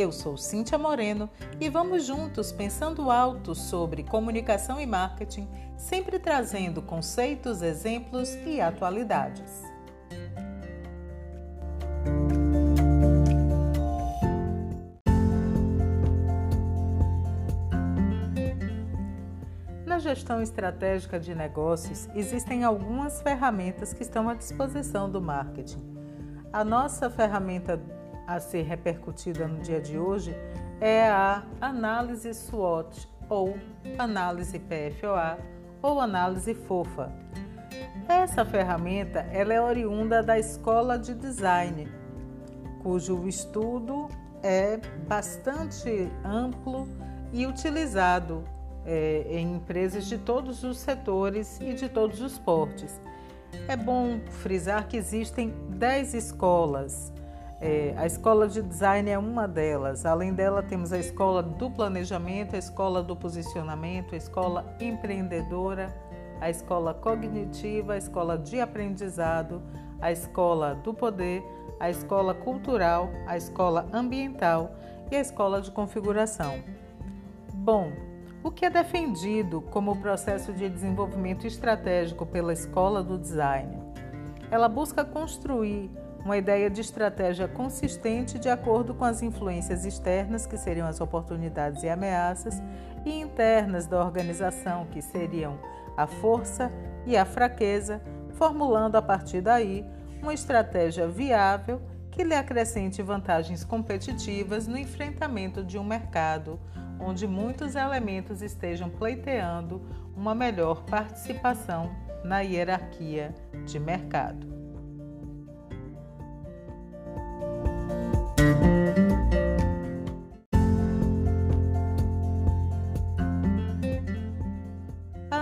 Eu sou Cíntia Moreno e vamos juntos pensando alto sobre comunicação e marketing, sempre trazendo conceitos, exemplos e atualidades. Na gestão estratégica de negócios, existem algumas ferramentas que estão à disposição do marketing. A nossa ferramenta a ser repercutida no dia de hoje é a análise SWOT ou análise PFOA ou análise FOFA. Essa ferramenta ela é oriunda da escola de design, cujo estudo é bastante amplo e utilizado é, em empresas de todos os setores e de todos os portes. É bom frisar que existem 10 escolas é, a escola de design é uma delas. Além dela, temos a escola do planejamento, a escola do posicionamento, a escola empreendedora, a escola cognitiva, a escola de aprendizado, a escola do poder, a escola cultural, a escola ambiental e a escola de configuração. Bom, o que é defendido como processo de desenvolvimento estratégico pela escola do design? Ela busca construir uma ideia de estratégia consistente de acordo com as influências externas, que seriam as oportunidades e ameaças, e internas da organização, que seriam a força e a fraqueza, formulando a partir daí uma estratégia viável que lhe acrescente vantagens competitivas no enfrentamento de um mercado onde muitos elementos estejam pleiteando uma melhor participação na hierarquia de mercado.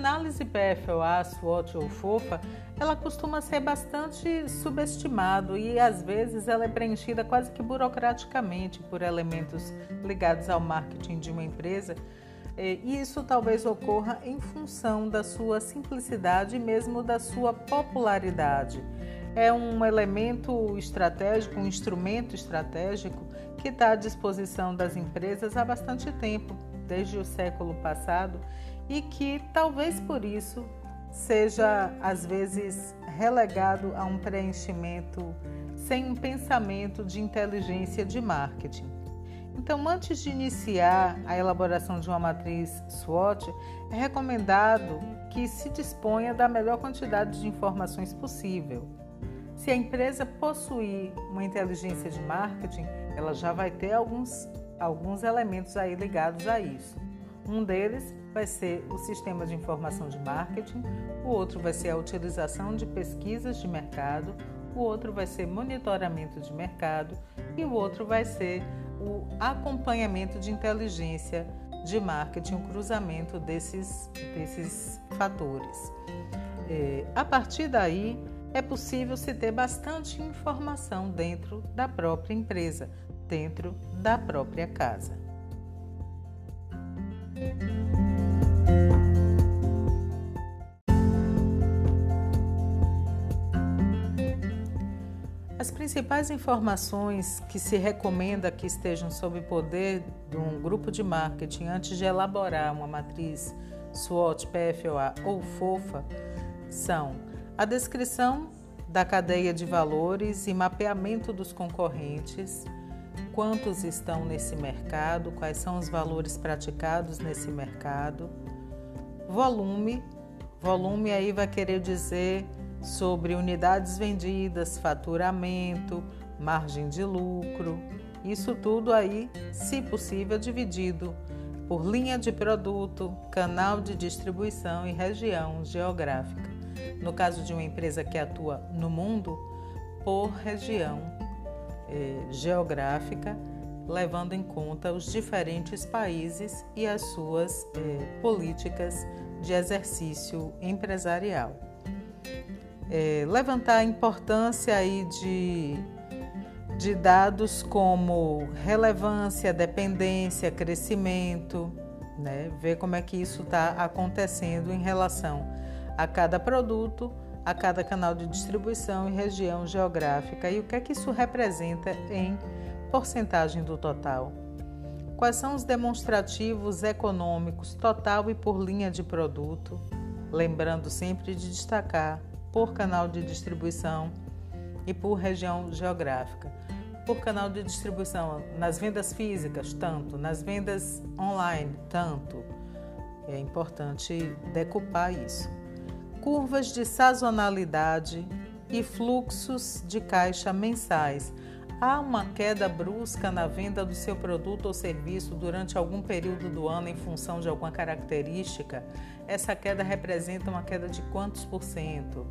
Análise PFOA, SWOT ou FOFA, ela costuma ser bastante subestimado e às vezes ela é preenchida quase que burocraticamente por elementos ligados ao marketing de uma empresa. E isso talvez ocorra em função da sua simplicidade e mesmo da sua popularidade. É um elemento estratégico, um instrumento estratégico que está à disposição das empresas há bastante tempo, desde o século passado, e que talvez por isso seja às vezes relegado a um preenchimento sem um pensamento de inteligência de marketing. Então, antes de iniciar a elaboração de uma matriz SWOT, é recomendado que se disponha da melhor quantidade de informações possível. Se a empresa possuir uma inteligência de marketing, ela já vai ter alguns, alguns elementos aí ligados a isso. Um deles vai ser o sistema de informação de marketing, o outro vai ser a utilização de pesquisas de mercado, o outro vai ser monitoramento de mercado e o outro vai ser o acompanhamento de inteligência de marketing, o cruzamento desses, desses fatores. É, a partir daí, é possível se ter bastante informação dentro da própria empresa, dentro da própria casa. As principais informações que se recomenda que estejam sob poder de um grupo de marketing antes de elaborar uma matriz SWOT, PFOA ou FOFA são a descrição da cadeia de valores e mapeamento dos concorrentes, quantos estão nesse mercado, quais são os valores praticados nesse mercado, volume, volume aí vai querer dizer sobre unidades vendidas, faturamento, margem de lucro. Isso tudo aí, se possível, dividido por linha de produto, canal de distribuição e região geográfica. No caso de uma empresa que atua no mundo, por região eh, geográfica, levando em conta os diferentes países e as suas eh, políticas de exercício empresarial. É, levantar a importância aí de, de dados como relevância, dependência, crescimento, né? ver como é que isso está acontecendo em relação a cada produto, a cada canal de distribuição e região geográfica e o que é que isso representa em porcentagem do total. Quais são os demonstrativos econômicos total e por linha de produto? Lembrando sempre de destacar por canal de distribuição e por região geográfica. Por canal de distribuição, nas vendas físicas, tanto, nas vendas online, tanto. É importante decupar isso. Curvas de sazonalidade e fluxos de caixa mensais há uma queda brusca na venda do seu produto ou serviço durante algum período do ano em função de alguma característica, essa queda representa uma queda de quantos por cento?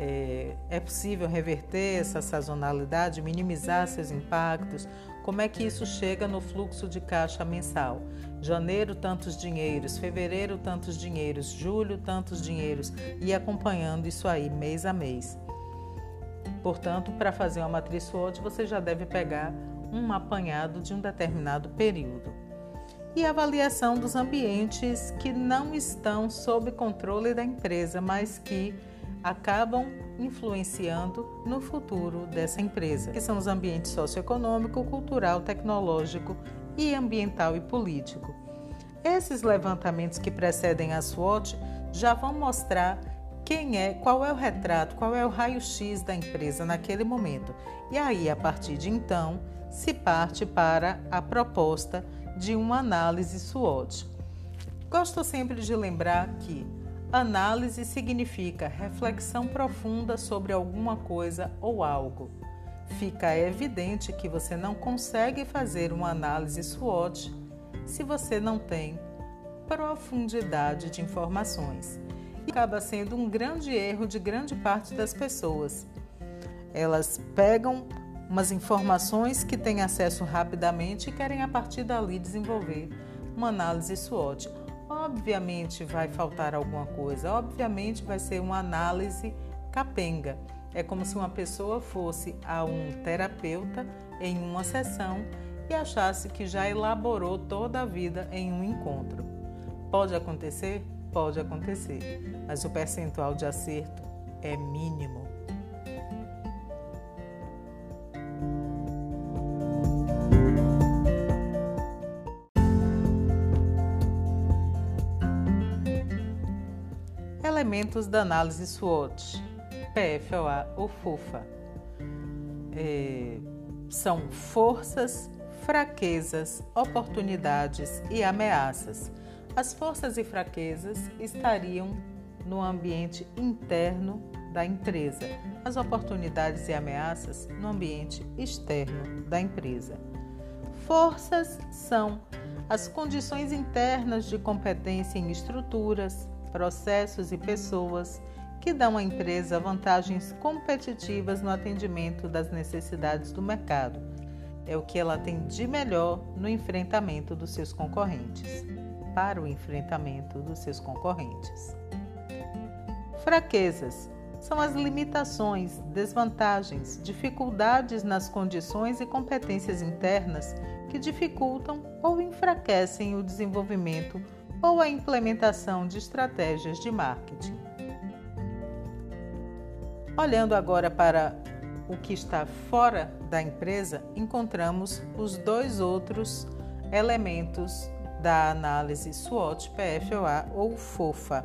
É, é possível reverter essa sazonalidade, minimizar seus impactos? Como é que isso chega no fluxo de caixa mensal? Janeiro, tantos dinheiros, fevereiro, tantos dinheiros, julho, tantos dinheiros, e acompanhando isso aí mês a mês. Portanto, para fazer uma matriz SWOT, você já deve pegar um apanhado de um determinado período. E avaliação dos ambientes que não estão sob controle da empresa, mas que acabam influenciando no futuro dessa empresa, que são os ambientes socioeconômico, cultural, tecnológico e ambiental e político. Esses levantamentos que precedem a SWOT já vão mostrar quem é, qual é o retrato, qual é o raio-x da empresa naquele momento. E aí, a partir de então, se parte para a proposta de uma análise SWOT. Gosto sempre de lembrar que análise significa reflexão profunda sobre alguma coisa ou algo. Fica evidente que você não consegue fazer uma análise SWOT se você não tem profundidade de informações acaba sendo um grande erro de grande parte das pessoas. Elas pegam umas informações que têm acesso rapidamente e querem a partir dali desenvolver uma análise SWOT. Obviamente vai faltar alguma coisa, obviamente vai ser uma análise capenga. É como se uma pessoa fosse a um terapeuta em uma sessão e achasse que já elaborou toda a vida em um encontro. Pode acontecer? Pode acontecer, mas o percentual de acerto é mínimo. Elementos da análise SWOT, PFOA ou FUFA. É, são forças, fraquezas, oportunidades e ameaças as forças e fraquezas estariam no ambiente interno da empresa, as oportunidades e ameaças no ambiente externo da empresa. Forças são as condições internas de competência em estruturas, processos e pessoas que dão à empresa vantagens competitivas no atendimento das necessidades do mercado. É o que ela tem de melhor no enfrentamento dos seus concorrentes para o enfrentamento dos seus concorrentes. Fraquezas são as limitações, desvantagens, dificuldades nas condições e competências internas que dificultam ou enfraquecem o desenvolvimento ou a implementação de estratégias de marketing. Olhando agora para o que está fora da empresa, encontramos os dois outros elementos da análise SWOT, PFOA ou FOFA.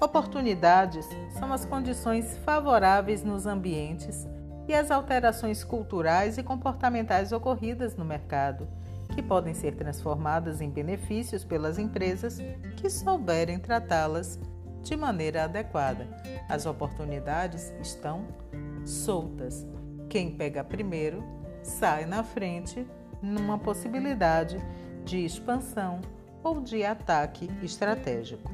Oportunidades são as condições favoráveis nos ambientes e as alterações culturais e comportamentais ocorridas no mercado, que podem ser transformadas em benefícios pelas empresas que souberem tratá-las de maneira adequada. As oportunidades estão soltas. Quem pega primeiro sai na frente numa possibilidade de expansão ou de ataque estratégico.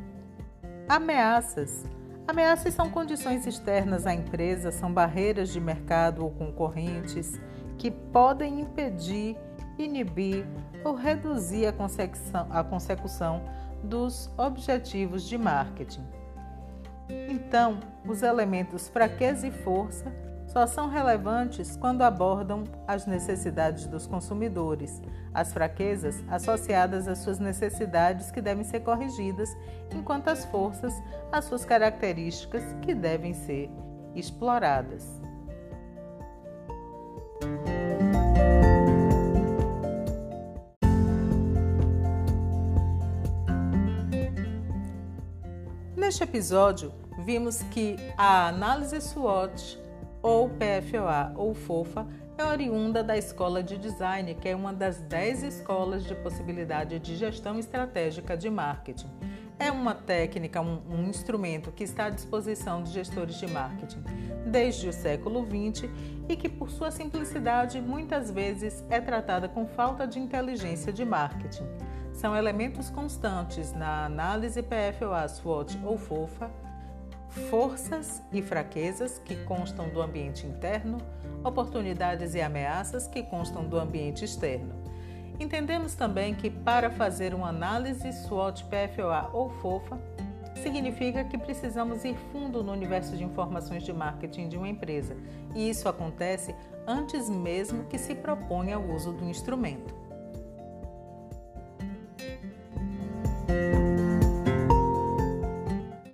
Ameaças. Ameaças são condições externas à empresa, são barreiras de mercado ou concorrentes que podem impedir, inibir ou reduzir a consecução, a consecução dos objetivos de marketing. Então, os elementos fraqueza e força só são relevantes quando abordam as necessidades dos consumidores, as fraquezas associadas às suas necessidades que devem ser corrigidas, enquanto as forças, as suas características que devem ser exploradas. Neste episódio, vimos que a análise SWOT ou PFOA ou FOFA é oriunda da Escola de Design, que é uma das 10 escolas de possibilidade de gestão estratégica de marketing. É uma técnica, um, um, instrumento que está à disposição de gestores de marketing desde o século XX e que, por sua simplicidade, muitas vezes é tratada com falta de inteligência de marketing. São elementos constantes na análise PFOA, SWOT ou FOFA forças e fraquezas que constam do ambiente interno, oportunidades e ameaças que constam do ambiente externo. Entendemos também que para fazer uma análise SWOT, PFOA ou FOFA, significa que precisamos ir fundo no universo de informações de marketing de uma empresa, e isso acontece antes mesmo que se proponha o uso do instrumento.